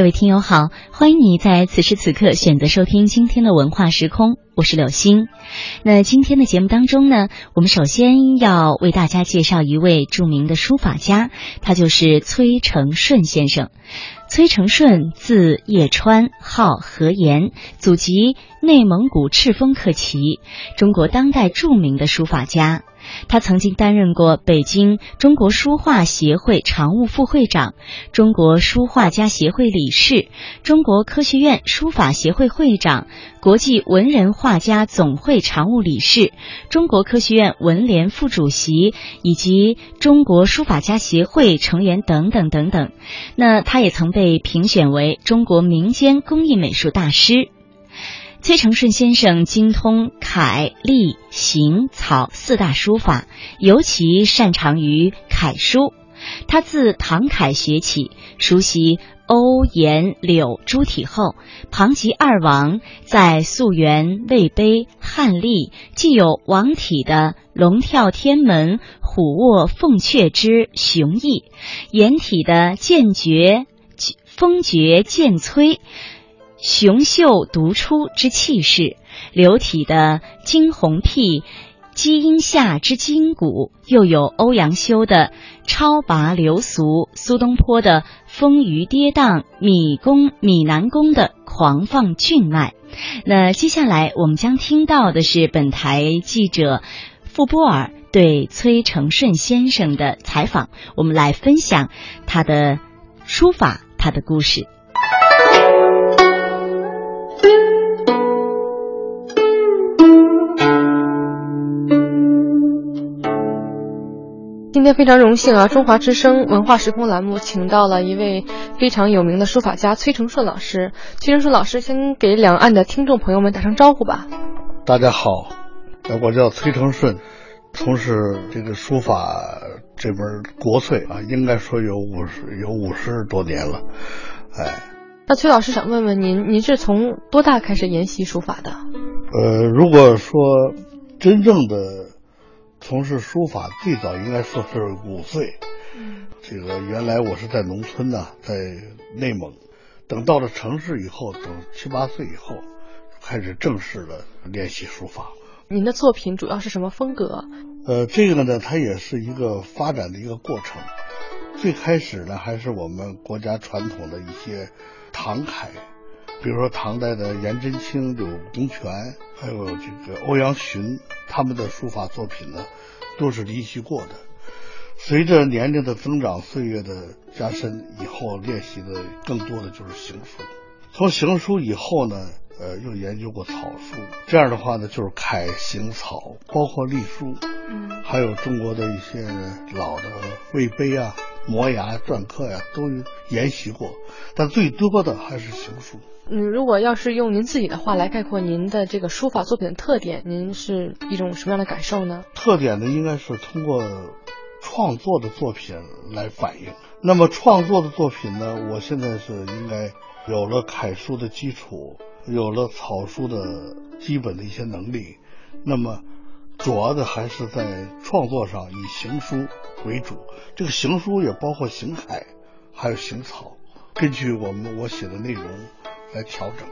各位听友好，欢迎你在此时此刻选择收听今天的文化时空，我是柳星。那今天的节目当中呢，我们首先要为大家介绍一位著名的书法家，他就是崔成顺先生。崔成顺，字叶川，号何言，祖籍内蒙古赤峰克旗，中国当代著名的书法家。他曾经担任过北京中国书画协会常务副会长、中国书画家协会理事、中国科学院书法协会会长、国际文人画家总会常务理事、中国科学院文联副主席以及中国书法家协会成员等等等等。那他也曾被评选为中国民间工艺美术大师。崔成顺先生精通楷、隶、行、草四大书法，尤其擅长于楷书。他自唐楷学起，熟悉欧、颜、柳诸体后，旁及二王，在溯源、魏碑、汉隶，既有王体的龙跳天门、虎卧凤阙之雄毅，颜体的剑绝、风绝剑摧。雄秀独出之气势，流体的惊鸿辟，基因下之筋骨，又有欧阳修的超拔流俗，苏东坡的丰腴跌宕，米公米南宫的狂放俊迈。那接下来我们将听到的是本台记者傅波尔对崔成顺先生的采访，我们来分享他的书法，他的故事。今天非常荣幸啊！中华之声文化时空栏目请到了一位非常有名的书法家崔成顺老师。崔成顺老师，先给两岸的听众朋友们打声招呼吧。大家好，我叫崔成顺，从事这个书法这门国粹啊，应该说有五十有五十多年了。哎，那崔老师想问问您，您是从多大开始研习书法的？呃，如果说真正的。从事书法最早应该说是五岁，这个原来我是在农村呢，在内蒙，等到了城市以后，等七八岁以后，开始正式的练习书法。您的作品主要是什么风格？呃，这个呢，它也是一个发展的一个过程。最开始呢，还是我们国家传统的一些唐楷。比如说唐代的颜真卿、柳公权，还有这个欧阳询，他们的书法作品呢，都是离习过的。随着年龄的增长，岁月的加深，以后练习的更多的就是行书。从行书以后呢，呃，又研究过草书。这样的话呢，就是楷、行、草，包括隶书，嗯，还有中国的一些老的魏碑啊、摩崖篆刻呀，都研习过。但最多的还是行书。嗯，如果要是用您自己的话来概括您的这个书法作品的特点，您是一种什么样的感受呢？特点呢，应该是通过创作的作品来反映。那么创作的作品呢，我现在是应该有了楷书的基础，有了草书的基本的一些能力。那么主要的还是在创作上以行书为主，这个行书也包括行楷，还有行草，根据我们我写的内容。来调整。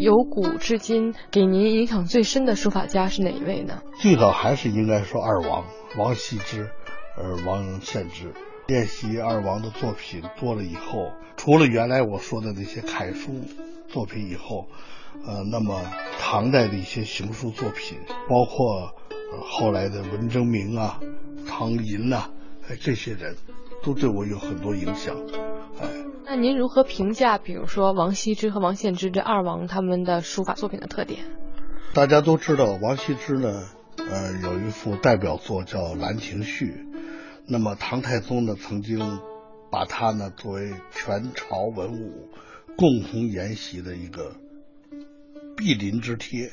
由古至今，给您影响最深的书法家是哪一位呢？最早还是应该说二王王羲之，呃，王献之。练习二王的作品多了以后，除了原来我说的那些楷书作品以后，呃，那么唐代的一些行书作品，包括后来的文征明啊、唐寅呐。哎，这些人都对我有很多影响。哎，那您如何评价，比如说王羲之和王献之这二王他们的书法作品的特点？大家都知道，王羲之呢，呃，有一幅代表作叫《兰亭序》。那么唐太宗呢，曾经把他呢作为全朝文武共同研习的一个毗邻之贴，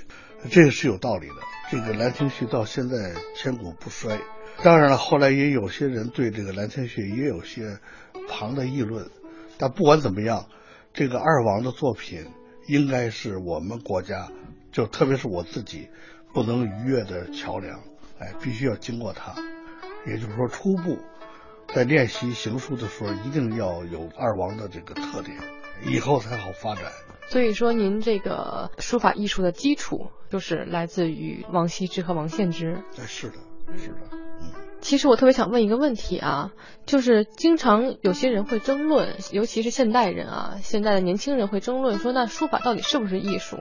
这个是有道理的。这个《兰亭序》到现在千古不衰。当然了，后来也有些人对这个《兰亭序》也有些旁的议论，但不管怎么样，这个二王的作品应该是我们国家，就特别是我自己不能逾越的桥梁，哎，必须要经过它。也就是说初步在练习行书的时候，一定要有二王的这个特点，以后才好发展。所以说，您这个书法艺术的基础就是来自于王羲之和王献之。哎，是的，是的。嗯，其实我特别想问一个问题啊，就是经常有些人会争论，尤其是现代人啊，现在的年轻人会争论说，那书法到底是不是艺术？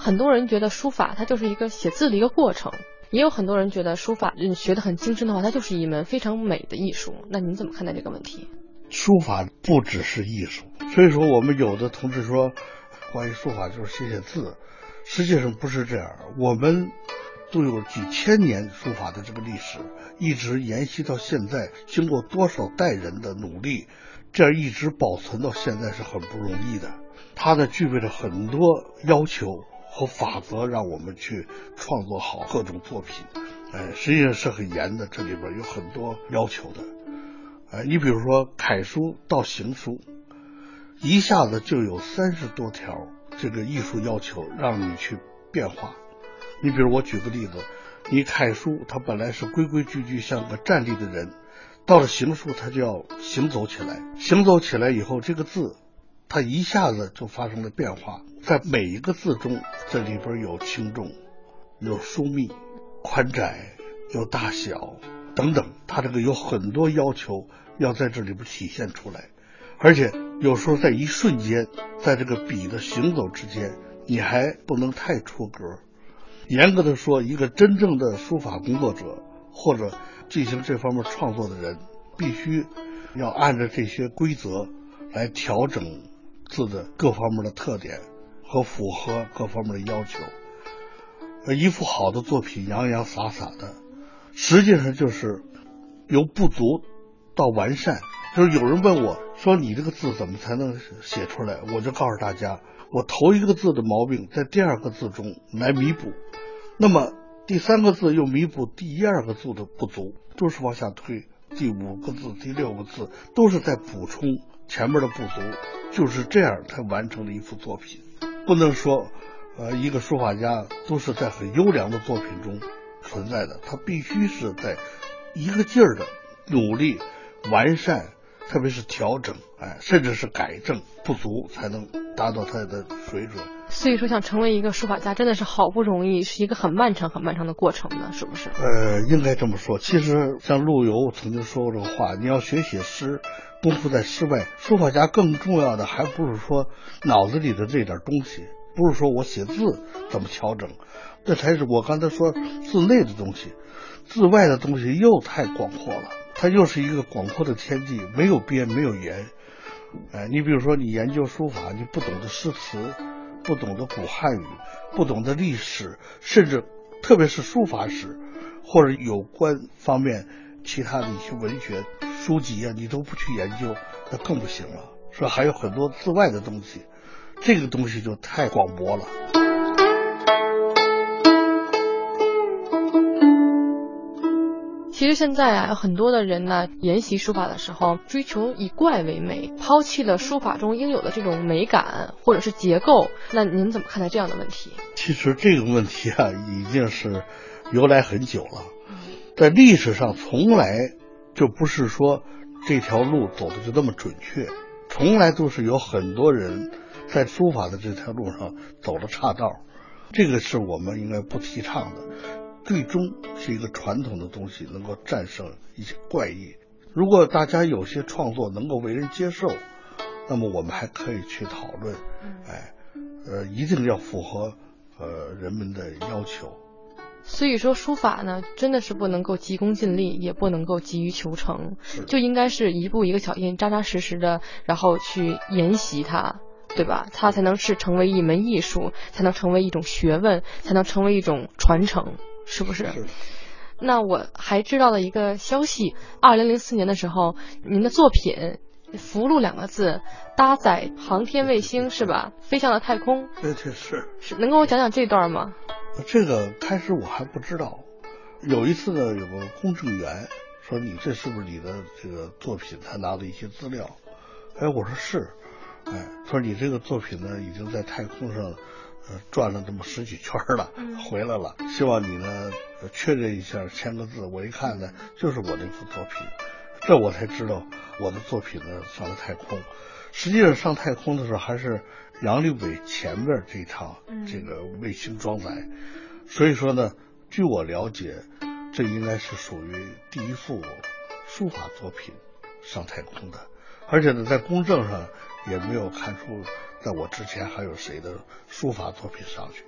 很多人觉得书法它就是一个写字的一个过程，也有很多人觉得书法嗯学得很精深的话，它就是一门非常美的艺术。那您怎么看待这个问题？书法不只是艺术，所以说我们有的同志说。关于书法就是写写字，实际上不是这样。我们都有几千年书法的这个历史，一直沿袭到现在，经过多少代人的努力，这样一直保存到现在是很不容易的。它呢具备了很多要求和法则，让我们去创作好各种作品。哎，实际上是很严的，这里边有很多要求的。哎，你比如说楷书到行书。一下子就有三十多条这个艺术要求让你去变化。你比如我举个例子，你楷书它本来是规规矩矩像个站立的人，到了行书它就要行走起来。行走起来以后，这个字它一下子就发生了变化。在每一个字中，这里边有轻重、有疏密、宽窄、有大小等等，它这个有很多要求要在这里边体现出来。而且有时候在一瞬间，在这个笔的行走之间，你还不能太出格。严格的说，一个真正的书法工作者或者进行这方面创作的人，必须要按照这些规则来调整字的各方面的特点和符合各方面的要求。而一幅好的作品洋洋洒洒的，实际上就是由不足到完善。就是有人问我。说你这个字怎么才能写出来？我就告诉大家，我头一个字的毛病在第二个字中来弥补，那么第三个字又弥补第一二个字的不足，都是往下推。第五个字、第六个字都是在补充前面的不足，就是这样才完成了一幅作品。不能说，呃，一个书法家都是在很优良的作品中存在的，他必须是在一个劲儿的努力完善。特别是调整，哎，甚至是改正不足，才能达到他的水准。所以说，想成为一个书法家，真的是好不容易，是一个很漫长、很漫长的过程呢，是不是？呃，应该这么说。其实，像陆游曾经说过这个话：你要学写诗，功夫在诗外。书法家更重要的，还不是说脑子里的这点东西，不是说我写字怎么调整，这才是我刚才说字内的东西，字外的东西又太广阔了。它又是一个广阔的天地，没有边，没有沿。哎，你比如说，你研究书法，你不懂得诗词，不懂得古汉语，不懂得历史，甚至特别是书法史或者有关方面其他的一些文学书籍啊，你都不去研究，那更不行了。是吧还有很多字外的东西，这个东西就太广博了。其实现在啊，很多的人呢，研习书法的时候，追求以怪为美，抛弃了书法中应有的这种美感或者是结构。那您怎么看待这样的问题？其实这个问题啊，已经是由来很久了，在历史上从来就不是说这条路走的就那么准确，从来都是有很多人在书法的这条路上走了岔道，这个是我们应该不提倡的。最终是一个传统的东西能够战胜一些怪异。如果大家有些创作能够为人接受，那么我们还可以去讨论。哎，呃，一定要符合呃人们的要求。所以说，书法呢，真的是不能够急功近利，也不能够急于求成，就应该是一步一个脚印，扎扎实实的，然后去研习它，对吧？它才能是成为一门艺术，才能成为一种学问，才能成为一种传承。是不是？那我还知道了一个消息，二零零四年的时候，您的作品“福禄”两个字搭载航天卫星是吧？飞向了太空。对对是。是能跟我讲讲这段吗？这个开始我还不知道。有一次呢，有个公证员说：“你这是不是你的这个作品？”他拿了一些资料。哎，我说是。哎，他说你这个作品呢，已经在太空上。呃转了这么十几圈了，回来了，希望你呢确认一下，签个字。我一看呢，就是我那幅作品，这我才知道我的作品呢上了太空。实际上上太空的时候还是杨利伟前面这一趟这个卫星装载，所以说呢，据我了解，这应该是属于第一幅书法作品上太空的，而且呢，在公证上也没有看出在我之前还有谁的书法作品上去。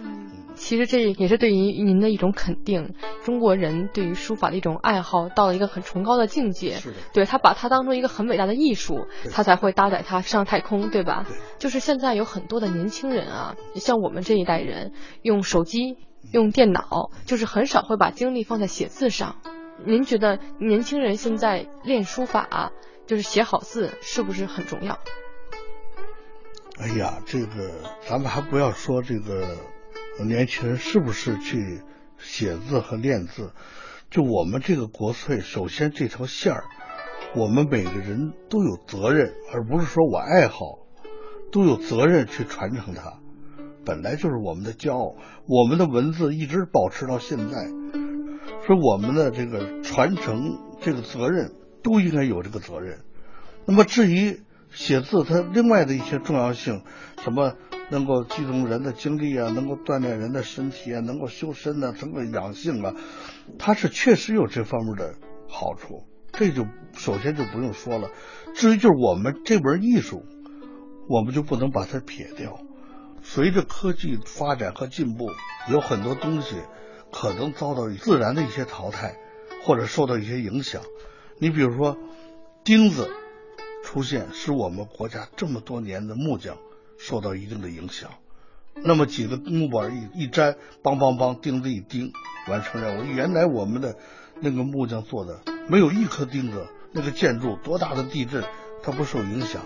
嗯，其实这也是对于您的一种肯定。中国人对于书法的一种爱好到了一个很崇高的境界，对他把它当成一个很伟大的艺术，他才会搭载它上太空，对吧？对。就是现在有很多的年轻人啊，像我们这一代人，用手机、用电脑，就是很少会把精力放在写字上。您觉得年轻人现在练书法，就是写好字，是不是很重要？哎呀，这个咱们还不要说这个。年轻人是不是去写字和练字？就我们这个国粹，首先这条线儿，我们每个人都有责任，而不是说我爱好，都有责任去传承它。本来就是我们的骄傲，我们的文字一直保持到现在，所以我们的这个传承这个责任都应该有这个责任。那么至于写字，它另外的一些重要性，什么？能够集中人的精力啊，能够锻炼人的身体啊，能够修身呢，能够养性啊，它是确实有这方面的好处，这就首先就不用说了。至于就是我们这门艺术，我们就不能把它撇掉。随着科技发展和进步，有很多东西可能遭到自然的一些淘汰，或者受到一些影响。你比如说，钉子出现，使我们国家这么多年的木匠。受到一定的影响，那么几个木板一一粘，梆梆梆，钉子一钉，完成任务。原来我们的那个木匠做的没有一颗钉子，那个建筑多大的地震它不受影响。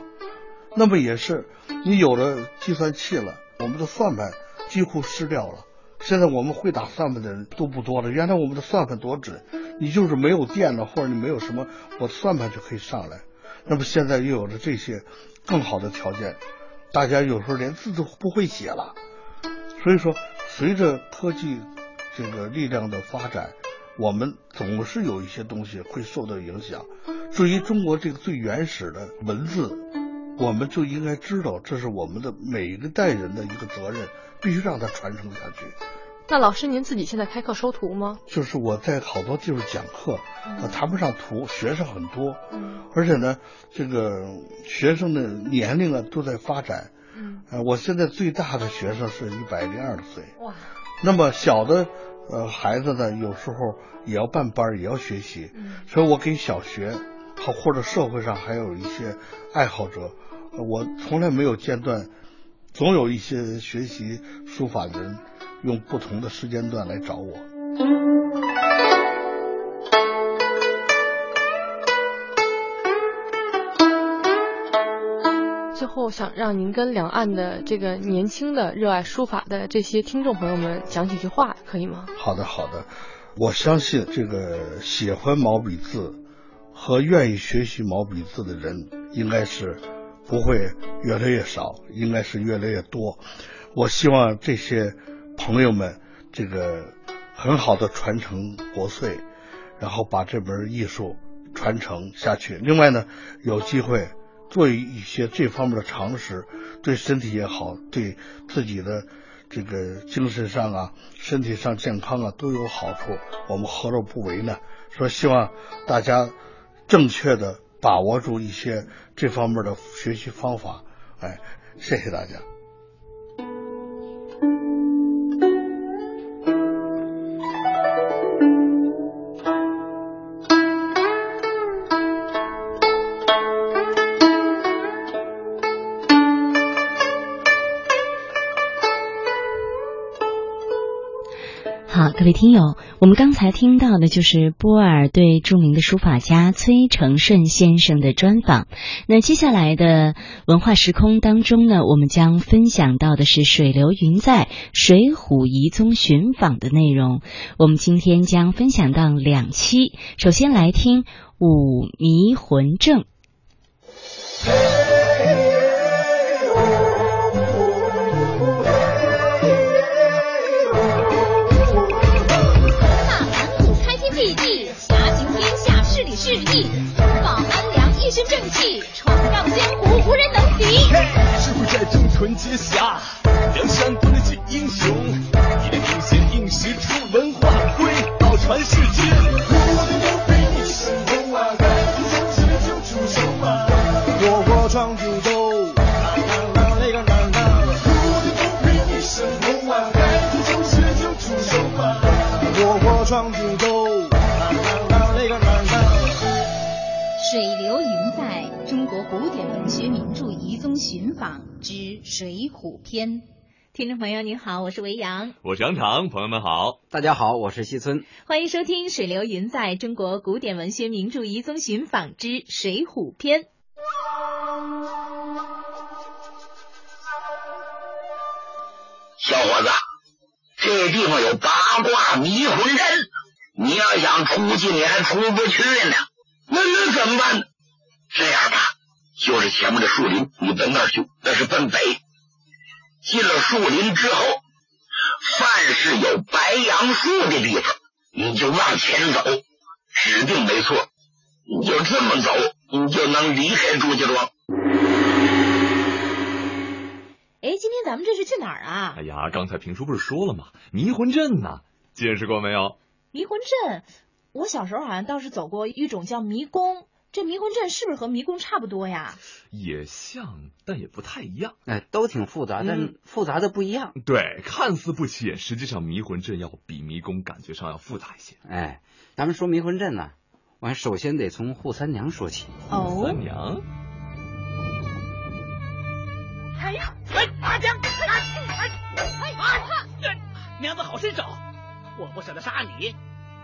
那么也是，你有了计算器了，我们的算盘几乎失掉了。现在我们会打算盘的人都不多了。原来我们的算盘多准，你就是没有电了，或者你没有什么，我算盘就可以上来。那么现在又有了这些更好的条件。大家有时候连字都不会写了，所以说，随着科技这个力量的发展，我们总是有一些东西会受到影响。至于中国这个最原始的文字，我们就应该知道，这是我们的每一个代人的一个责任，必须让它传承下去。那老师，您自己现在开课收徒吗？就是我在好多地方讲课，我谈不上徒，学生很多，而且呢，这个学生的年龄啊都在发展。嗯，呃，我现在最大的学生是一百零二岁。哇！那么小的呃孩子呢，有时候也要办班，也要学习。嗯，所以我给小学和或者社会上还有一些爱好者，我从来没有间断，总有一些学习书法的人。用不同的时间段来找我。最后，想让您跟两岸的这个年轻的热爱书法的这些听众朋友们讲几句话，可以吗？好的，好的。我相信这个喜欢毛笔字和愿意学习毛笔字的人，应该是不会越来越少，应该是越来越多。我希望这些。朋友们，这个很好的传承国粹，然后把这门艺术传承下去。另外呢，有机会做一些这方面的常识，对身体也好，对自己的这个精神上啊、身体上健康啊都有好处。我们何乐不为呢？说希望大家正确的把握住一些这方面的学习方法。哎，谢谢大家。各位听友，我们刚才听到的就是波尔对著名的书法家崔成顺先生的专访。那接下来的文化时空当中呢，我们将分享到的是水流云在《水浒遗踪寻访》的内容。我们今天将分享到两期，首先来听《五迷魂阵》。气，闯荡江湖无人能敌。智慧在争纯洁侠，梁山多了些英雄。一代名贤应时出，文化归宝传世之《水浒篇》。听众朋友您好，我是维扬，我是杨常，朋友们好。大家好，我是西村。欢迎收听《水流云在中国古典文学名著遗踪寻访之水浒篇》。小伙子，这地方有八卦迷魂阵，你要想出去，你还出不去呢。那那怎么办呢？这样吧，就是前面的树林，你奔那儿去，那是奔北。进了树林之后，凡是有白杨树的地方，你就往前走，指定没错。你就这么走，你就能离开朱家庄。哎，今天咱们这是去哪儿啊？哎呀，刚才评书不是说了吗？迷魂阵呐，见识过没有？迷魂阵，我小时候好像倒是走过一种叫迷宫。这迷魂阵是不是和迷宫差不多呀？也像，但也不太一样。哎，都挺复杂，但复杂的不一样。对，看似不起眼，实际上迷魂阵要比迷宫感觉上要复杂一些。哎，咱们说迷魂阵呢，我还首先得从扈三娘说起。扈三娘。哎呀，哎，阿江，哎哎哎哎，娘子好身手，我不舍得杀你。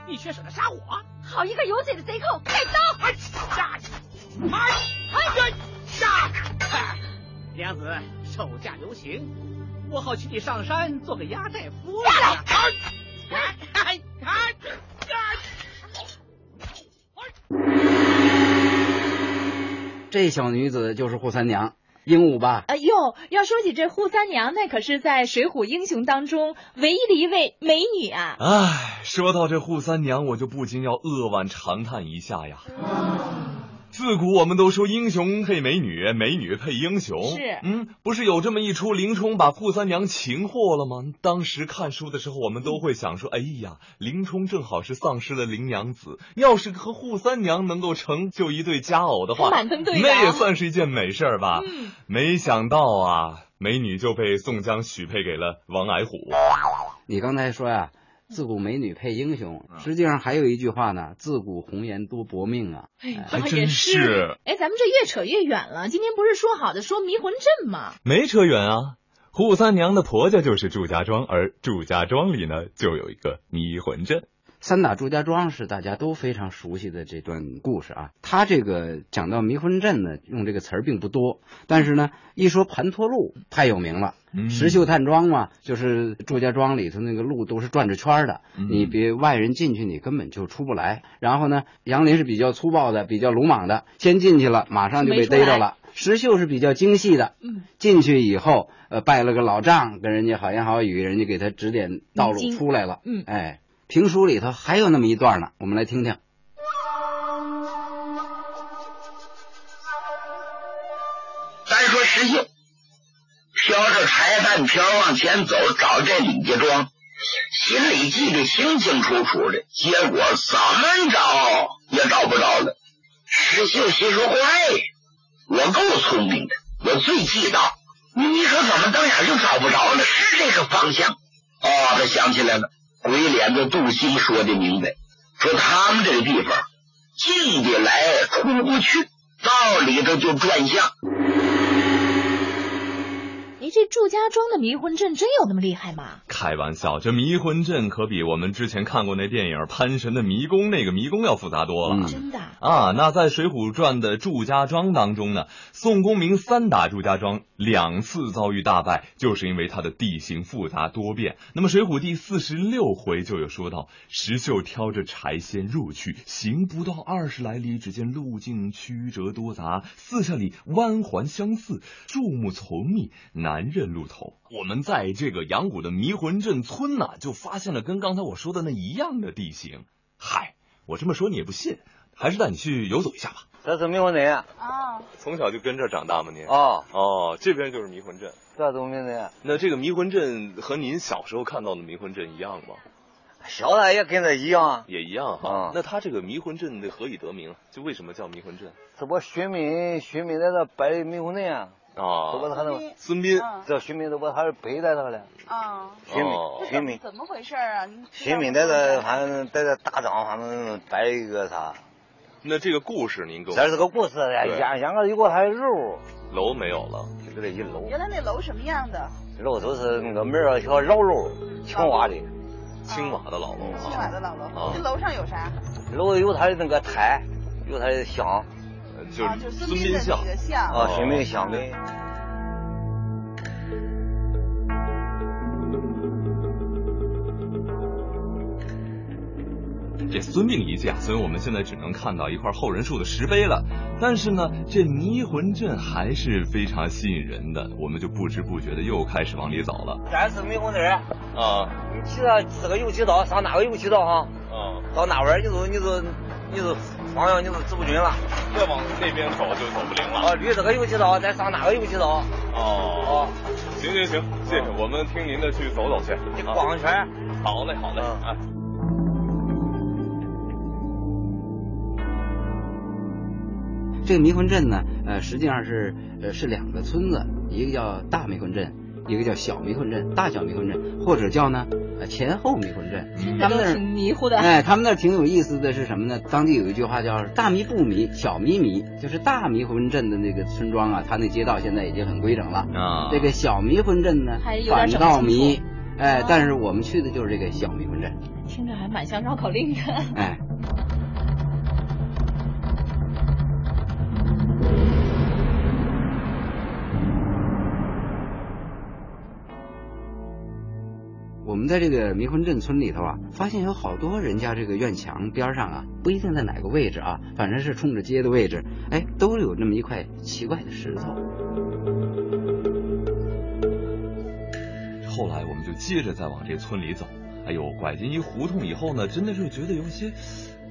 你却舍得杀我！好一个有嘴的贼寇！带刀！哎，杀！哎哎杀！娘子手下留情，我好娶你上山做个压寨夫人。下来！哎哎哎！这小女子就是扈三娘。鹦鹉吧？哎呦，要说起这扈三娘，那可是在《水浒英雄》当中唯一的一位美女啊！哎，说到这扈三娘，我就不禁要扼腕长叹一下呀。自古我们都说英雄配美女，美女配英雄。是，嗯，不是有这么一出林冲把扈三娘擒获了吗？当时看书的时候，我们都会想说：哎呀，林冲正好是丧失了林娘子，要是和扈三娘能够成就一对佳偶的话，那也算是一件美事吧。嗯，没想到啊，美女就被宋江许配给了王矮虎。你刚才说呀。自古美女配英雄，实际上还有一句话呢：“自古红颜多薄命啊！”哎，还真是。哎，咱们这越扯越远了。今天不是说好的说迷魂阵吗？没扯远啊。扈三娘的婆家就是祝家庄，而祝家庄里呢，就有一个迷魂阵。三打祝家庄是大家都非常熟悉的这段故事啊。他这个讲到迷魂阵呢，用这个词儿并不多，但是呢，一说盘陀路太有名了。石秀探庄嘛，就是祝家庄里头那个路都是转着圈的，你别外人进去，你根本就出不来。然后呢，杨林是比较粗暴的，比较鲁莽的，先进去了，马上就被逮着了。石秀是比较精细的，进去以后，呃，拜了个老丈，跟人家好言好语，人家给他指点道路，出来了。嗯，哎。评书里头还有那么一段呢，我们来听听。咱说石秀挑着柴担瓢往前走，找这李家庄，心里记得清清楚楚的，结果怎么找也找不着了。石秀心说：“坏，我够聪明的，我最记道。你说怎么当眼就找不着了？是这个方向？哦，他想起来了。”鬼脸子杜兴说的明白，说他们这个地方进得来出不去，到里头就转向。你这祝家庄的迷魂阵真有那么厉害吗？开玩笑，这迷魂阵可比我们之前看过那电影《潘神的迷宫》那个迷宫要复杂多了。真的啊？那在《水浒传》的祝家庄当中呢，宋公明三打祝家庄，两次遭遇大败，就是因为它的地形复杂多变。那么《水浒》第四十六回就有说到，石秀挑着柴先入去，行不到二十来里，只见路径曲折多杂，四下里弯环相似，树木丛密，难。难认路头。我们在这个阳谷的迷魂阵村呢，就发现了跟刚才我说的那一样的地形。嗨，我这么说你也不信，还是带你去游走一下吧。这是迷魂阵啊，从小就跟这儿长大吗？您？哦哦，这边就是迷魂阵。这都迷魂阵。那这个迷魂阵和您小时候看到的迷魂阵一样吗？小的也跟着一样，也一样哈。嗯那他这个迷魂阵的何以得名？就为什么叫迷魂阵？这不寻民寻民在这摆的迷魂阵啊，啊，都把他那孙膑，这寻民都把他背在那了。啊，寻民哦。寻民怎么回事啊？寻民在这反正在这大帐反正摆一个啥。那这个故事您给我这是个故事呀，对。演演个有个他的楼，楼没有了，就这一楼，原来那楼什么样的？楼都是那个门儿小老楼，青瓦的，青瓦的老楼。青瓦的老楼。啊。这楼上有啥？楼有他的那个台，有他的像，就是，就孙膑的那个像啊，孙膑像的。这孙膑遗迹啊，所以我们现在只能看到一块后人树的石碑了，但是呢，这迷魂阵还是非常吸引人的。我们就不知不觉的又开始往里走了。咱是迷魂阵啊！你骑着这个油漆道上哪个油漆道哈？啊，到哪玩你就你就你就方向你都走不匀了。再往那边走就走不灵了。啊，捋这个油漆道，再上哪个油漆道？哦，行行行，谢谢，我们听您的去走走去。你逛一圈。好嘞，好嘞，啊。这个迷魂阵呢，呃，实际上是呃是两个村子，一个叫大迷魂阵，一个叫小迷魂阵，大小迷魂阵，或者叫呢呃前后迷魂阵。他们那儿挺迷糊的。哎，他们那儿挺有意思的是什么呢？当地有一句话叫“大迷不迷，小迷迷”，就是大迷魂阵的那个村庄啊，它那街道现在已经很规整了。啊，这个小迷魂阵呢还有，点反倒迷。哎哦，但是我们去的就是这个小迷魂阵。听着还蛮像绕口令的。哎。我们在这个迷魂阵村里头啊，发现有好多人家这个院墙边上啊，不一定在哪个位置啊，反正是冲着街的位置，哎，都有这么一块奇怪的石头。后来我们就接着再往这村里走，哎呦，拐进一胡同以后呢，真的是觉得有些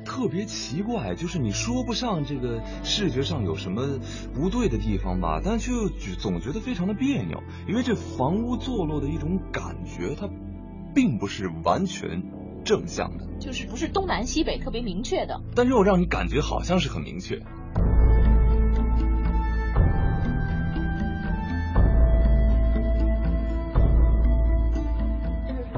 特别奇怪，就是你说不上这个视觉上有什么不对的地方吧，但却又总觉得非常的别扭，因为这房屋坐落的一种感觉，它并不是完全正向的，就是不是东南西北特别明确的。但是又让你感觉好像是很明确。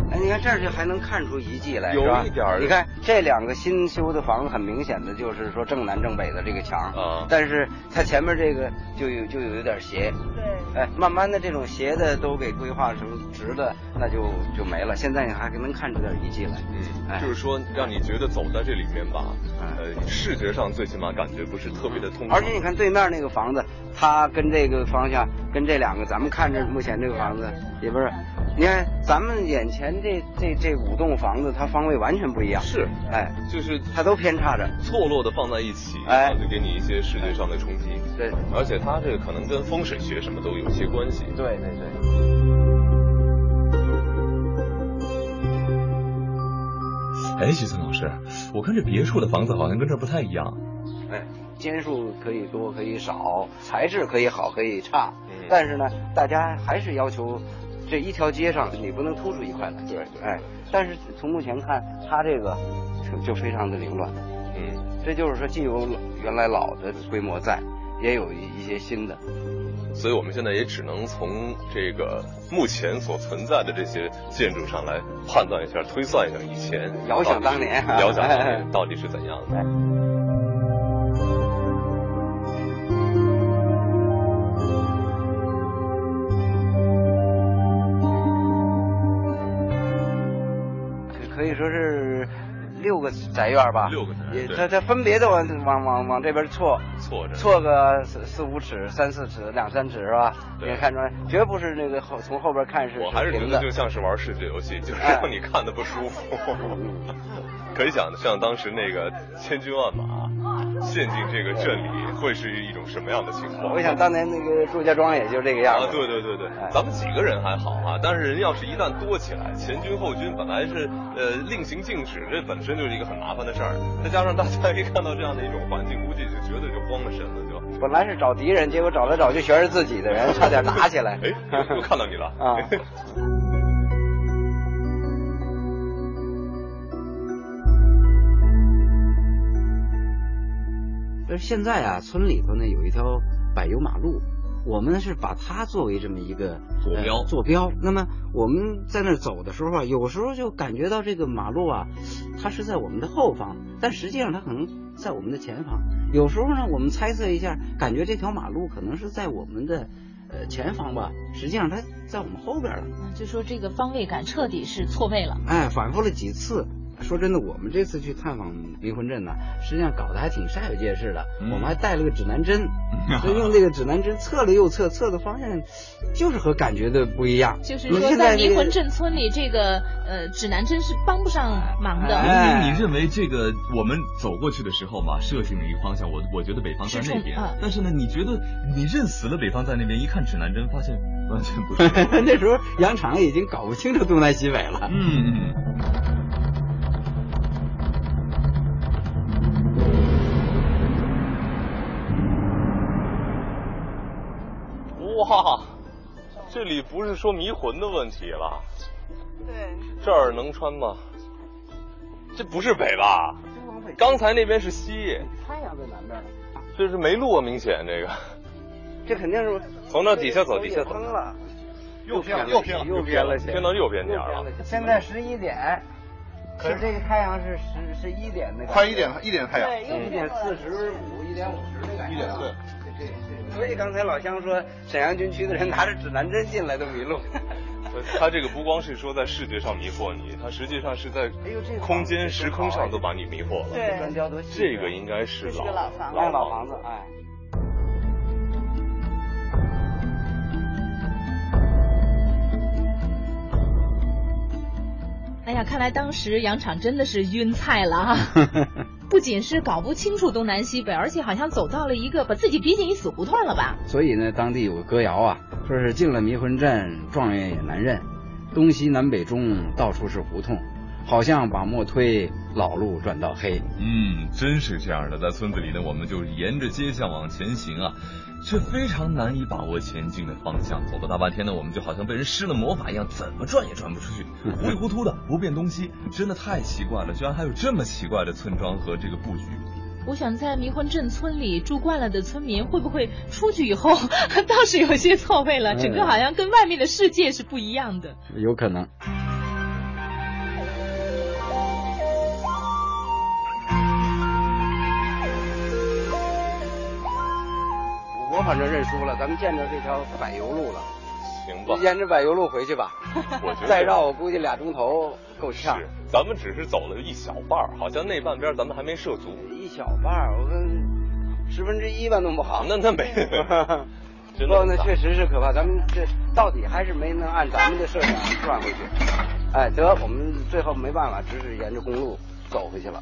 哎，你看这儿就还能看出遗迹来，有是吧一点儿你看这两个新修的房子，很明显的就是说正南正北的这个墙，啊但是它前面这个就有就有一点斜，对，哎，慢慢的这种斜的都给规划成直的，那就就没了。现在你还能看出点遗迹来，嗯，哎就是说让你觉得走在这里面吧，呃，视觉上最起码感觉不是特别的通畅。而且你看对面那个房子，它跟这个方向跟这两个咱们看着目前这个房子也不是，你看咱们眼前这这这五栋房子，它方位完全不一样，是，哎，就是它都偏差着，错落的放在一起，哎就给你一些视觉上的冲击。对，而且它这个可能跟风水学什么都有些关系。对对对。哎，徐森老师，我看这别墅的房子好像跟这儿不太一样。哎，间数可以多可以少，材质可以好可以差，嗯但是呢，大家还是要求这一条街上你不能突出一块来。对对哎，但是从目前看，它这个就就非常的凌乱。嗯，这就是说，既有原来老的规模在，也有一一些新的。所以我们现在也只能从这个目前所存在的这些建筑上来判断一下、推算一下以前遥想当年遥想当年 到底是怎样的。六个宅院吧，六个宅也它它分别的往往往往这边错，错着错个四四五尺、三四尺、两三尺是吧？对你看出来，绝不是那个后从后边看是我还是觉得就像是玩视觉游戏，就是哎让你看的不舒服。可以想象当时那个千军万马陷进这个镇里，会是一种什么样的情况？我想当年那个祝家庄也就这个样子。啊，对对对对，咱们几个人还好啊，但是人要是一旦多起来，前军后军本来是呃令行禁止，这本身就是一个很麻烦的事儿，再加上大家一看到这样的一种环境，估计就绝对就慌了神了，就。本来是找敌人，结果找来找去全是自己的人，差点打起来。哎，又看到你了 啊！但是现在啊，村里头呢有一条柏油马路，我们是把它作为这么一个坐标坐标。那么我们在那走的时候啊，有时候就感觉到这个马路啊，它是在我们的后方，但实际上它可能在我们的前方。有时候呢，我们猜测一下，感觉这条马路可能是在我们的呃前方吧，实际上它在我们后边了。就说这个方位感彻底是错位了。哎，反复了几次。说真的，我们这次去探访迷魂镇呢，实际上搞得还挺煞有介事的。嗯、我们还带了个指南针，就用这个指南针测了又测，测的方向就是和感觉的不一样。就是说，在迷魂镇村里，这个呃指南针是帮不上忙的。明明你认为这个我们走过去的时候嘛，设定了一个方向，我我觉得北方在那边，嗯、但是呢，你觉得你认死了北方在那边，一看指南针，发现完全不是。那时候羊场已经搞不清楚东南西北了。嗯 哇，这里不是说迷魂的问题了。对。这儿能穿吗？这不是北吧？刚才那边是西。太阳在南边了。这是没路啊，明显这个。这肯定是从那底下走，底下走。了。又偏了，又偏了，又偏了，偏到右边点了。现在十一点，可是这个太阳是十十一点那个。快一点，一点太阳。对，一点四十五，一点五十那个。一点对。所以刚才老乡说，沈阳军区的人拿着指南针进来都迷路。他这个不光是说在视觉上迷惑你，他实际上是在空间、时空上都把你迷惑了。对，这个应该是老老房子老房子，哎。哎呀，看来当时杨厂真的是晕菜了啊！不仅是搞不清楚东南西北，而且好像走到了一个把自己逼进一死胡同了吧？所以呢，当地有个歌谣啊，说是进了迷魂阵，状元也难认，东西南北中到处是胡同，好像把磨推，老路转到黑。嗯，真是这样的。在村子里呢，我们就沿着街巷往前行啊。却非常难以把握前进的方向，走了大半天呢，我们就好像被人施了魔法一样，怎么转也转不出去，糊里糊涂的不辨东西，真的太奇怪了！居然还有这么奇怪的村庄和这个布局。我想在迷魂镇村里住惯了的村民，会不会出去以后 倒是有些错位了？整个好像跟外面的世界是不一样的。有可能。反正认输了，咱们见着这条柏油路了，行吧，沿着柏油路回去吧。我觉得 再绕，我估计俩钟头够呛。是，咱们只是走了一小半儿，好像那半边咱们还没涉足。一小半儿，我们十分之一吧，弄不好。那那没，不过那确实是可怕。咱们这到底还是没能按咱们的设想转回去。哎，得，我们最后没办法，只是沿着公路走回去了，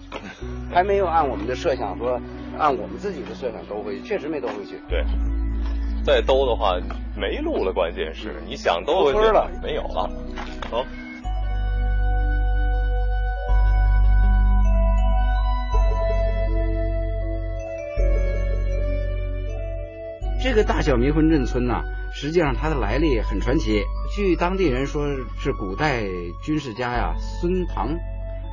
还没有按我们的设想说。按我们自己的设想兜回去，确实没兜回去。对，再兜的话没路了，关键是你想兜回去了没有了。走。这个大小迷魂阵村呐、实际上它的来历很传奇。据当地人说，是古代军事家呀孙庞，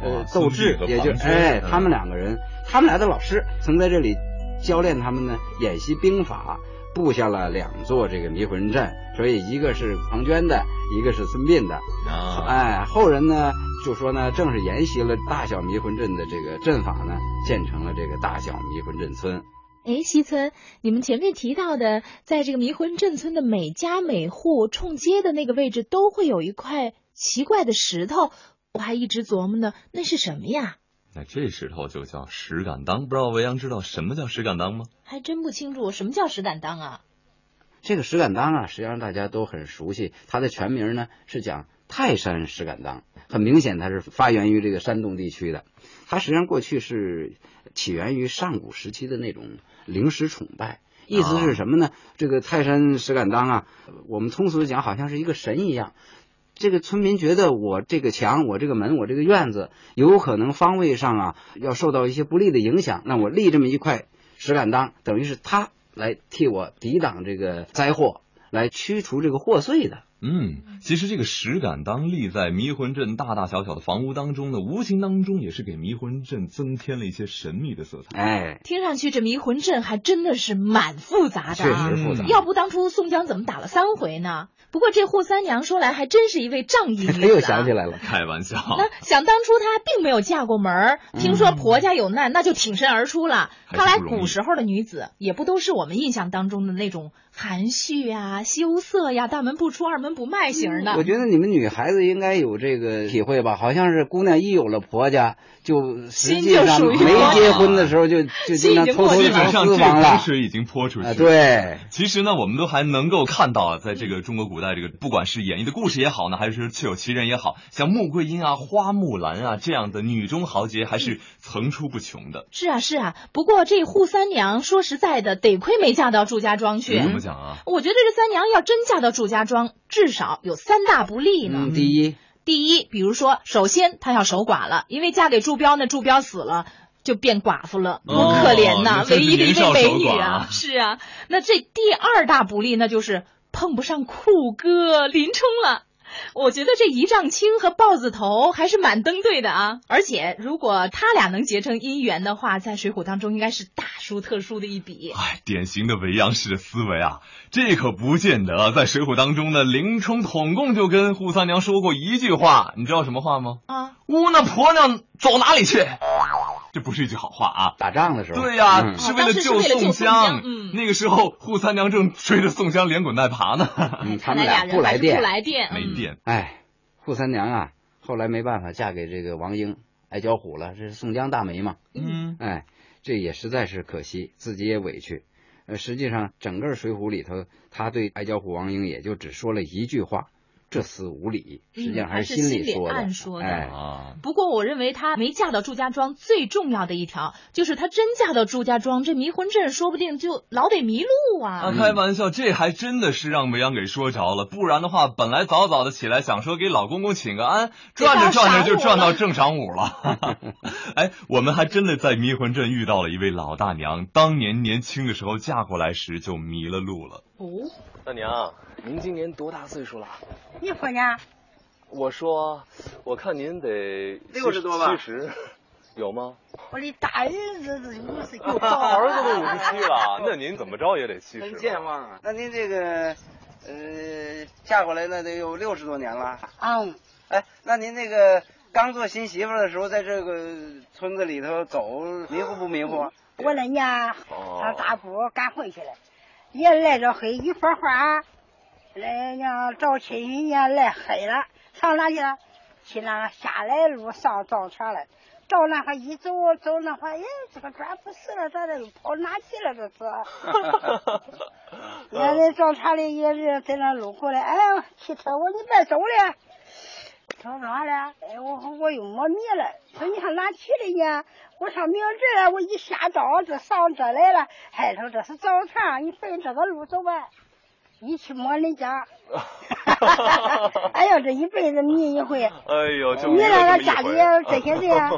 呃，窦智，也就哎，他们两个人。他们俩的老师曾在这里教练他们呢演习兵法，布下了两座这个迷魂阵，所以一个是庞涓的，一个是孙膑的。啊，哎，后人呢就说呢，正是沿袭了大小迷魂阵的这个阵法呢，建成了这个大小迷魂阵村。哎，西村，你们前面提到的，在这个迷魂镇村的每家每户冲街的那个位置，都会有一块奇怪的石头，我还一直琢磨呢，那是什么呀？那这石头就叫石敢当，不知道维扬知道什么叫石敢当吗？还真不清楚，什么叫石敢当啊？这个石敢当啊，实际上大家都很熟悉，它的全名呢是讲泰山石敢当，很明显它是发源于这个山东地区的。它实际上过去是起源于上古时期的那种灵石崇拜，意思是什么呢？这个泰山石敢当啊，我们通俗的讲好像是一个神一样。这个村民觉得我这个墙、我这个门、我这个院子有可能方位上啊要受到一些不利的影响，那我立这么一块石敢当，等于是他来替我抵挡这个灾祸，来驱除这个祸祟的。嗯，其实这个石敢当立在迷魂阵大大小小的房屋当中呢，无形当中也是给迷魂阵增添了一些神秘的色彩。哎，听上去这迷魂阵还真的是蛮复杂的，确实复杂。要不当初宋江怎么打了三回呢？不过这扈三娘说来还真是一位仗义女子、啊。又想起来了，开玩笑。那想当初她并没有嫁过门儿，听说婆家有难，那就挺身而出了。看来古时候的女子也不都是我们印象当中的那种含蓄呀、羞涩呀、大门不出二门不迈型的。我觉得你们女孩子应该有这个体会吧？好像是姑娘一有了婆家，就实际上没结婚的时候就就经常偷偷基本上这个浑水已经泼出去了。对，其实呢，我们都还能够看到啊，在这个中国古代这个，不管是演绎的故事也好呢，还是确有其人也好，像穆桂英啊、花木兰啊这样的女中豪杰，还是层出不穷的。是啊，是啊。不过这扈三娘说实在的，得亏没嫁到祝家庄去。怎么讲啊？我觉得这三娘要真嫁到祝家庄，至少有三大不利呢。嗯、第一，第一，比如说，首先她要守寡了，因为嫁给祝彪，呢祝彪死了。就变寡妇了，多可怜呐！哦、唯一的一位美女啊，是啊。那这第二大不利，那就是碰不上酷哥林冲了。我觉得这一丈青和豹子头还是蛮登对的啊！而且如果他俩能结成姻缘的话，在《水浒》当中应该是大书特书的一笔。哎，典型的维扬式的思维啊！这可不见得。在《水浒》当中呢，林冲统共就跟扈三娘说过一句话，你知道什么话吗？啊，呜，那婆娘走哪里去？这不是一句好话啊！打仗的时候，对呀、啊嗯，是为了救宋江。嗯，那个时候扈三娘正追着宋江连滚带爬呢。嗯，他们俩不来电，不来电，没电。哎，扈三娘啊，后来没办法嫁给这个王英，挨脚虎了。这是宋江大媒嘛。嗯，哎，这也实在是可惜，自己也委屈。呃，实际上整个《水浒》里头，他对挨脚虎王英也就只说了一句话。这厮无理，实际上还是心里说的。暗说的。哎，不过我认为她没嫁到祝家庄，最重要的一条就是她真嫁到祝家庄，这迷魂阵说不定就老得迷路啊！啊，开玩笑，这还真的是让梅阳给说着了。不然的话，本来早早的起来想说给老公公请个安，转着转着就转到正晌午了。哎，我们还真的在迷魂阵遇到了一位老大娘，当年年轻的时候嫁过来时就迷了路了。哦，大娘。您今年多大岁数了？你说呢？我说，我看您得六十多吧？七十，有吗？我的大儿子是五十九，大 儿子都五十七了，那您怎么着也得七十。很健忘啊。那您这个，呃，嫁过来那得有六十多年了。嗯。哎，那您那个刚做新媳妇的时候，在这个村子里头走，迷糊不迷糊？我那年上大步赶回去了，也来着黑一说话。来娘找亲戚也来黑了，上哪去了？去那个下来路上找船了，到那块一走走那块，哎，这个砖不是了，咱这跑哪去了？这是。原来找船的也是在那路过来，哎，汽车我你别走了，找啥了？哎，我我又没迷了，说你上哪去了呢？我上明这了，我一下道这上这来了，还说这是早船，你奔这个路走吧。你去摸人家，哎呦，这一辈子迷一回。哎呦，你那个家里这些人，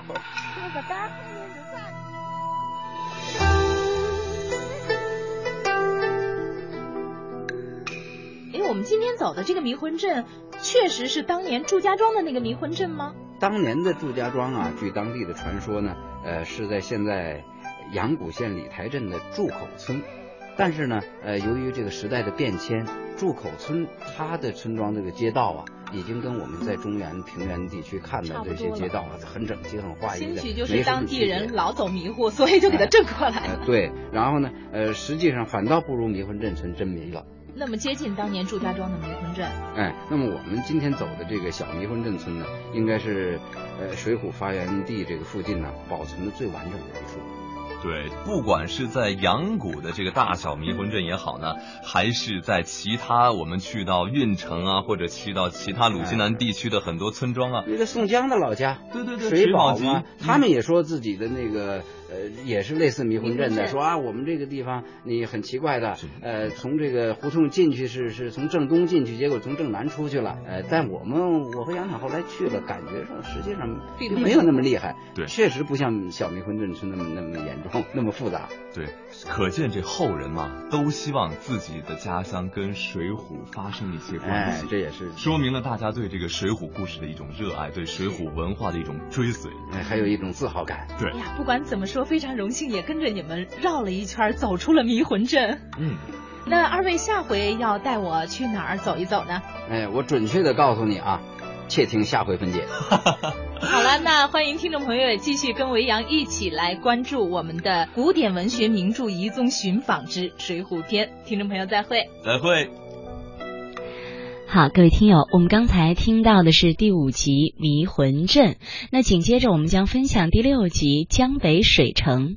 哎，我们今天走的这个迷魂阵，确实是当年祝家庄的那个迷魂阵吗？当年的祝家庄啊，据当地的传说呢，呃，是在现在阳谷县李台镇的祝口村。但是呢，呃，由于这个时代的变迁，祝口村它的村庄这个街道啊，已经跟我们在中原平原地区看到这些街道啊，很整齐、很划一的。兴许就是当地人老走迷糊，所以就给它正过来了。呃、对，然后呢，呃，实际上反倒不如迷魂阵村真迷了。那么接近当年祝家庄的迷魂阵。哎，那么我们今天走的这个小迷魂阵村呢，应该是呃《水浒》发源地这个附近呢保存的最完整的一处。对，不管是在阳谷的这个大小迷魂阵也好呢，还是在其他我们去到运城啊，或者去到其他鲁西南地区的很多村庄啊，那个宋江的老家，对对对，水宝嘛，他们也说自己的那个。呃，也是类似迷魂阵的，说啊，我们这个地方你很奇怪的，呃，从这个胡同进去是是从正东进去，结果从正南出去了，呃，但我们我和杨厂后来去了，感觉上实际上并没有那么厉害，对，确实不像小迷魂阵是那么那么严重，那么复杂，对，可见这后人嘛，都希望自己的家乡跟水浒发生一些关系，这也是。说明了大家对这个水浒故事的一种热爱，对水浒文化的一种追随，哎，还有一种自豪感，对，哎呀，不管怎么说。说非常荣幸，也跟着你们绕了一圈，走出了迷魂阵。嗯，那二位下回要带我去哪儿走一走呢？哎，我准确的告诉你啊，且听下回分解。好了，那欢迎听众朋友也继续跟维扬一起来关注我们的古典文学名著《遗踪寻访之水浒篇》。听众朋友再会，再会。好，各位听友，我们刚才听到的是第五集《迷魂阵》，那紧接着我们将分享第六集《江北水城》。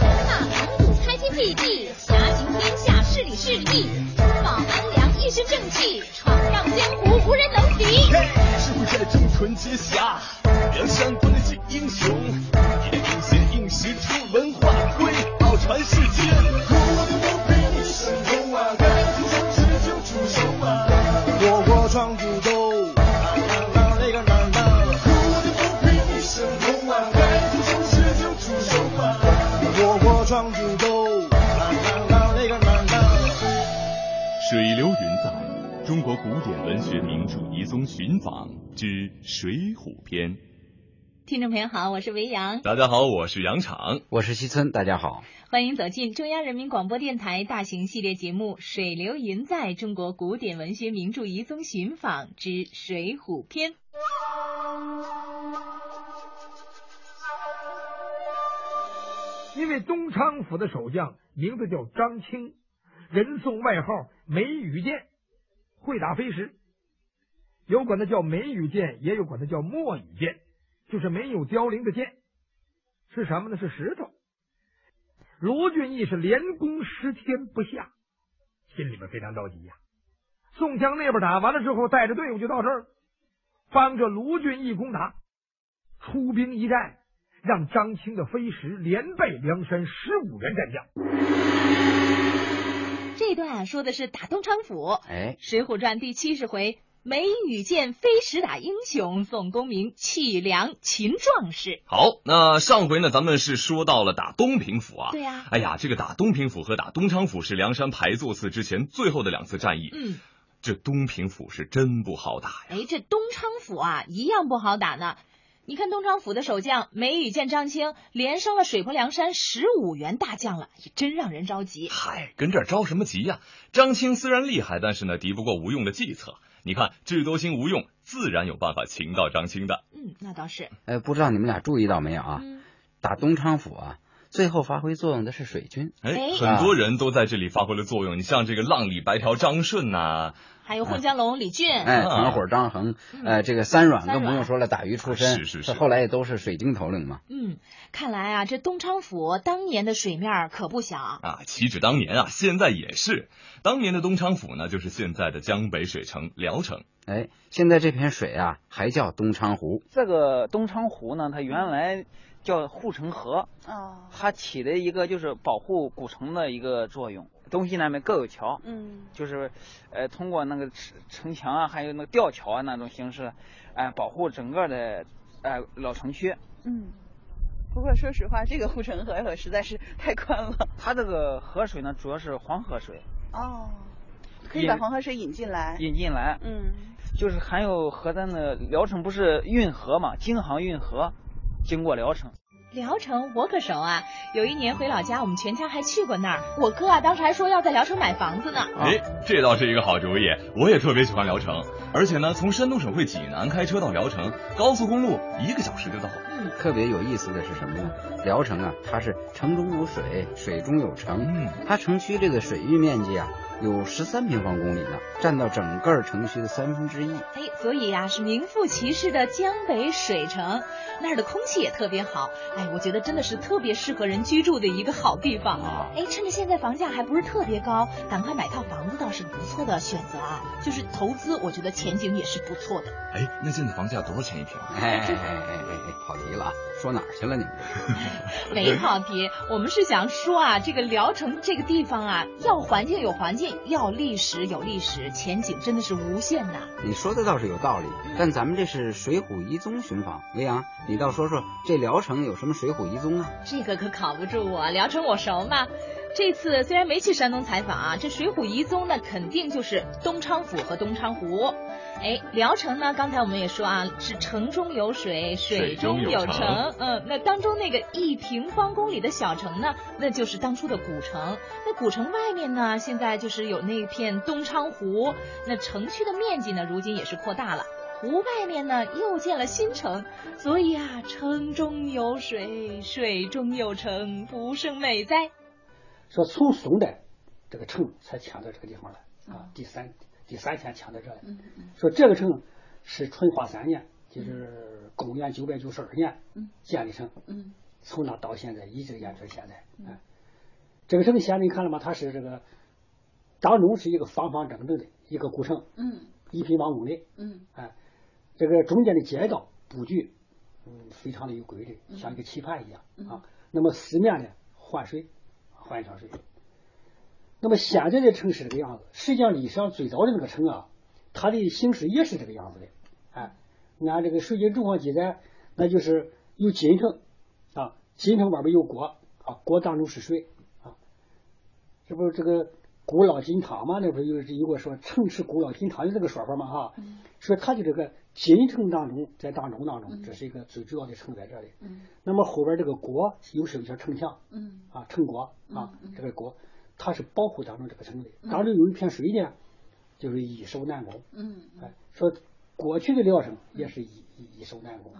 大唐开天辟地，侠行天下，势理势力，马完良一身正气，闯荡江湖无人能敌。智慧在中村接侠，梁山关的几英雄。使出文化瑰，傲传世间。水流云在，中国古典文学名著遗踪寻访之《水浒篇》。听众朋友好，我是维扬。大家好，我是杨场，我是西村。大家好，欢迎走进中央人民广播电台大型系列节目《水流云在中国古典文学名著遗踪寻访之水浒篇》。因为东昌府的守将名字叫张清，人送外号梅雨剑，会打飞石，有管他叫梅雨剑，也有管他叫墨雨剑。就是没有凋零的剑，是什么呢？是石头。卢俊义是连攻十天不下，心里面非常着急呀。宋江那边打完了之后，带着队伍就到这儿，帮着卢俊义攻打，出兵一战，让张清的飞石连败梁山十五员战将。这段啊，说的是打东昌府。哎，《水浒传》第七十回。梅雨见飞石打英雄，宋公明弃粮擒壮士。好，那上回呢，咱们是说到了打东平府啊。对呀。哎呀，这个打东平府和打东昌府是梁山排座次之前最后的两次战役。嗯。这东平府是真不好打呀。哎，这东昌府啊，一样不好打呢。你看东昌府的守将梅雨见张青，连升了水泊梁山十五员大将了，也真让人着急。嗨，跟这儿着什么急呀？张青虽然厉害，但是呢，敌不过吴用的计策。你看，智多星吴用自然有办法擒到张青的。嗯，那倒是。哎，不知道你们俩注意到没有啊？打东昌府啊，最后发挥作用的是水军。哎，很多人都在这里发挥了作用。你像这个浪里白条张顺呐。还有混江龙李俊，哎，团伙张衡，呃，这个三阮更不用说了，打鱼出身，是是是，后来也都是水军头领嘛。嗯，看来啊，这东昌府当年的水面可不小啊。岂止当年啊，现在也是。当年的东昌府呢，就是现在的江北水城聊城。哎，现在这片水啊，还叫东昌湖。这个东昌湖呢，它原来叫护城河啊，它起的一个就是保护古城的一个作用。东西南北各有桥，嗯，就是，呃，通过那个城城墙啊，还有那个吊桥啊那种形式，哎，保护整个的，呃，老城区。嗯，不过说实话，这个护城河可实在是太宽了。它这个河水呢，主要是黄河水。哦，可以把黄河水引进来。引进来。嗯。就是含有河咱的聊城不是运河嘛，京杭运河经过聊城。聊城我可熟啊，有一年回老家，我们全家还去过那儿。我哥啊，当时还说要在聊城买房子呢。哎，这倒是一个好主意，我也特别喜欢聊城。而且呢，从山东省会济南开车到聊城，高速公路一个小时就到。嗯，特别有意思的是什么呢？聊城啊，它是城中有水，水中有城。嗯，它城区这个水域面积啊，有十三平方公里呢，占到整个城区的三分之一。哎，所以呀、是名副其实的江北水城，那儿的空气也特别好。哎，我觉得真的是特别适合人居住的一个好地方。哎，趁着现在房价还不是特别高，赶快买套房子倒是不错的选择啊。就是投资，我觉得前景也是不错的。哎，那现在房价多少钱一平？哎哎哎哎哎，跑题了啊，说哪儿去了你们？没跑题，我们是想说啊，这个聊城这个地方啊，要环境有环境，要历史有历史，前景真的是无限呐。你说的倒是有道理，但咱们这是《水浒遗踪》寻访，维扬，你倒说说这聊城有什么《水浒遗踪》啊？这个可考不住我，聊城我熟嘛。这次虽然没去山东采访啊，这《水浒遗踪》呢，肯定就是东昌府和东昌湖。哎，聊城呢，刚才我们也说啊，是城中有水，水中有城。嗯，那当中那个一平方公里的小城呢，那就是当初的古城。那古城外面呢，现在就是有那片东昌湖。那城区的面积呢，如今也是扩大了。湖外面呢又建了新城，所以啊，城中有水，水中有城，不胜美哉。说从宋代这个城才迁到这个地方来啊，第三第三天迁到这里。说这个城是淳化三年，就是公元九百九十二年建立城，从那到现在一直延至现在。哎，这个城现在你看了吗？它是这个当中是一个方方正正的一个古城，嗯一平方公里，嗯哎，这个中间的街道布局，嗯，非常的有规律，像一个棋盘一样啊。那么四面呢换水，换一条水。那么现在的城是这个样子，实际上历史上最早的那个城啊，它的形式也是这个样子的。哎，按这个水经注》上记载，那就是有金城啊，金城外边有锅啊，锅当中是水啊，这不是这个古老金汤嘛？那不是有有个说城池古老金汤的这个说法嘛？哈，说它就这个金城当中，在当中当中，这是一个最主要的城在这里。那么后边这个郭又是叫城墙，嗯啊，城郭啊，这个郭，它是保护当中这个城的。当中有一片水呢，就是易守难攻。嗯哎，说过去的聊城也是易易易守难攻。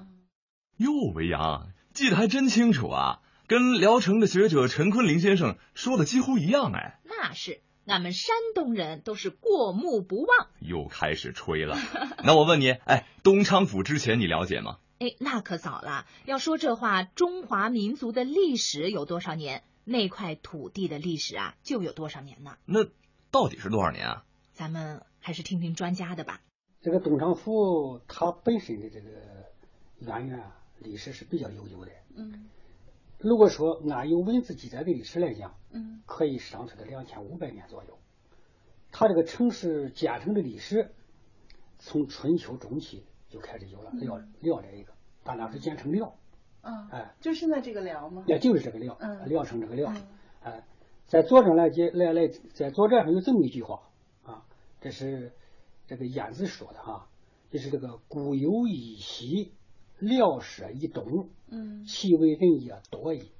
哟，维扬记得还真清楚啊，跟聊城的学者陈坤林先生说的几乎一样哎。那是，俺们山东人都是过目不忘。又开始吹了。那我问你，哎，东昌府之前你了解吗？哎，那可早了。要说这话，中华民族的历史有多少年，那块土地的历史啊，就有多少年呢？那到底是多少年啊？咱们还是听听专家的吧。这个东昌府它本身的这个渊源啊，历史是比较悠久的。嗯如果说按有文字记载的历史来讲，嗯可以上溯到两千五百年左右。它这个城市建成的历史，从春秋中期就开始有了。辽辽这一个，但当时简称辽，啊，哎，就现在这个辽吗？也就是这个辽，嗯辽城这个辽，哎，在左传来解来来，在左传上有这么一句话啊，这是这个晏子说的哈，就是这个古有一西，辽舍以东，嗯其为人也多矣。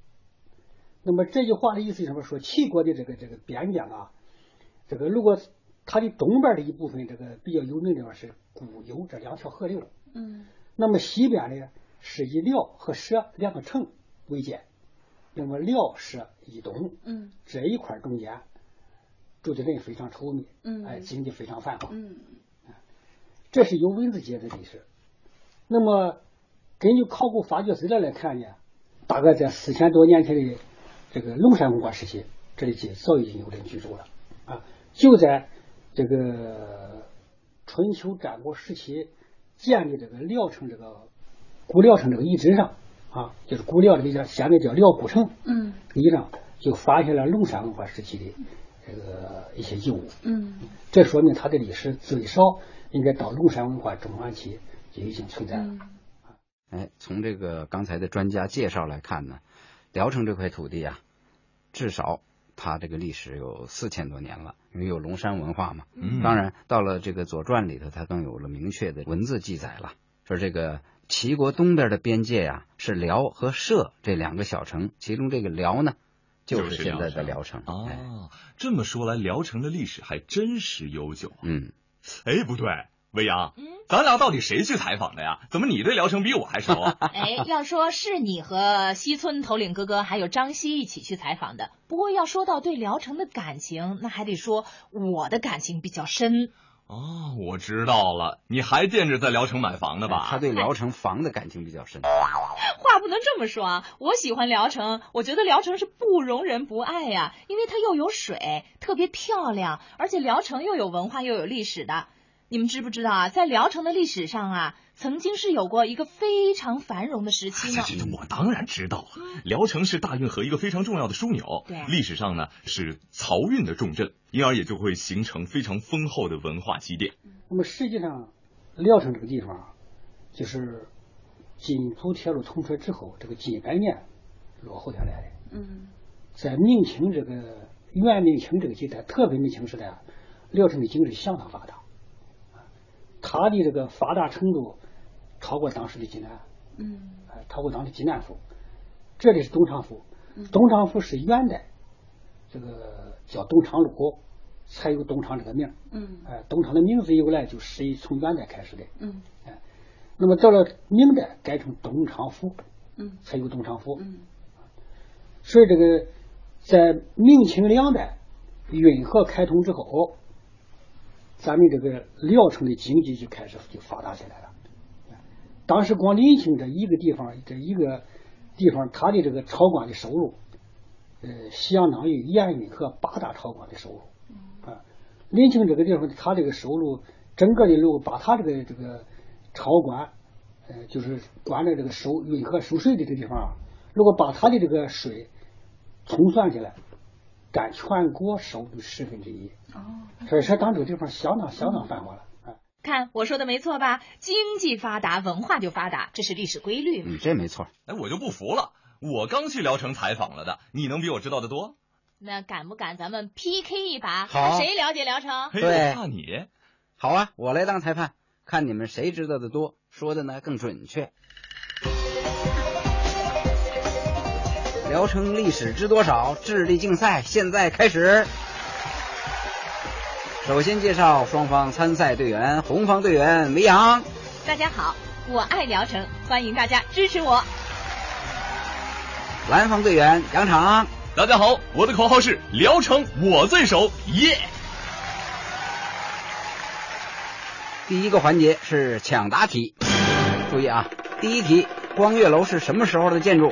那么这句话的意思是什么？说齐国的这个这个边疆啊，这个如果它的东边的一部分，这个比较有名的地方是古有这两条河流，嗯那么西边呢是以辽和佘两个城为界，那么辽佘以东嗯。这一块中间住的人非常稠密，嗯。哎，经济非常繁华，嗯。这是有文字记载的历史。那么根据考古发掘资料来看呢，大概在四千多年前的这个龙山文化时期，这里就早已经有人居住了。啊。就在这个春秋战国时期建立这个辽城这个古聊城这个遗址上啊，就是古聊这个叫现在叫辽古城嗯遗上，就发现了龙山文化时期的这个一些遗物。嗯这说明它的历史最少应该到龙山文化中晚期就已经存在了。哎，从这个刚才的专家介绍来看呢，聊城这块土地啊，至少它这个历史有四千多年了，因为有龙山文化嘛。嗯当然，到了这个《左传》里头，它更有了明确的文字记载了，说这个齐国东边的边界呀、是辽和社这两个小城，其中这个辽呢，就是现在的聊城。啊，这么说来，聊城的历史还真是悠久。嗯，哎，不对，魏阳，咱俩到底谁去采访的呀？怎么你对聊城比我还熟啊？哎，要说是你和西村头领哥哥还有张希一起去采访的，不过要说到对聊城的感情，那还得说我的感情比较深。哦，我知道了，你还惦着在聊城买房呢吧？他对聊城房的感情比较深。话不能这么说啊，我喜欢聊城，我觉得聊城是不容人不爱呀，因为它又有水，特别漂亮，而且聊城又有文化又有历史的。你们知不知道啊？在聊城的历史上啊，曾经是有过一个非常繁荣的时期呢。我当然知道啊，聊城是大运河一个非常重要的枢纽，对历史上呢是漕运的重镇，因而也就会形成非常丰厚的文化积淀。那么实际上，聊城这个地方啊，就是京沪铁路通车之后，这个近百年落后下来的。嗯在明清这个元明清这个时代，特别明清时代啊，聊城的经济相当发达，它的这个发达程度超过当时的济南，嗯呃超过当时济南府。这里是东昌府，东昌府是元代，这个叫东昌路，才有东昌这个名儿。嗯哎，东昌的名字由来就是从元代开始的。嗯那么到了明代改成东昌府，嗯才有东昌府。嗯所以这个在明清两代运河开通之后，咱们这个聊城的经济就开始就发达起来了。当时光临清这一个地方，这一个地方，它的这个朝官的收入，呃，相当于盐运和八大朝官的收入。啊，临清这个地方，它这个收入，整个的路把它这个这个朝官，呃，就是管着这个收运河收税的这个地方啊，如果把它的这个税重算起来，占全国收入十分之一。哦，所以说，当这个地方相当相当繁华了。看我说的没错吧？经济发达，文化就发达，这是历史规律嘛。嗯，这没错。哎，我就不服了，我刚去聊城采访了的，你能比我知道的多？那敢不敢咱们 PK 一把，好谁了解聊城？对，怕你。好啊，我来当裁判，看你们谁知道的多，说的呢更准确。聊城历史知多少？智力竞赛现在开始。首先介绍双方参赛队员，红方队员维扬，大家好，我爱聊城，欢迎大家支持我。蓝方队员杨场，大家好，我的口号是聊城我最熟，耶！第一个环节是抢答题，注意啊，第一题，光岳楼是什么时候的建筑？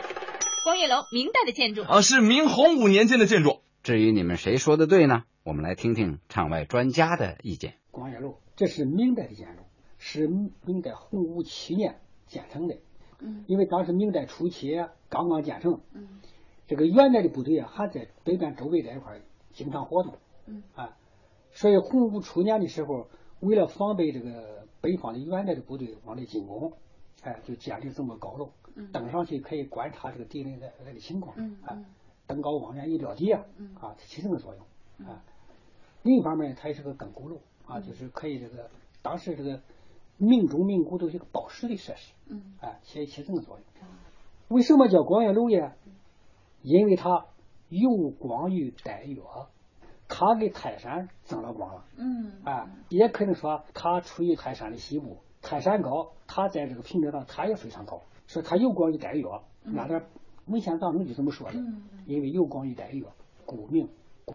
光岳楼，明代的建筑。啊，是明洪武年间的建筑。至于你们谁说的对呢？我们来听听场外专家的意见。光岳楼，这是明代的建筑，是明代洪武七年建成的。嗯因为当时明代初期刚刚建成，嗯这个元代的部队啊还在北边周围这一块儿经常活动，嗯啊，所以洪武初年的时候，为了防备这个北方的元代的部队往里进攻，哎，就建立这么高楼，嗯登上去可以观察这个敌人的那个情况，嗯啊，登高望远一料敌啊，嗯。啊，起这个作用啊。另一方面，它也是个亘古楼啊，嗯。就是可以这个当时这个明中明古都是一个报时的设施，嗯。啊，起起这个作用。为什么叫光岳楼呀？因为它有光于带月，它给泰山增了光了。嗯啊，也可能说它处于泰山的西部，泰山高，它在这个平面上它也非常高，所以它有光于丹药。那他文献当中就这么说的，嗯因为有光于丹药，故名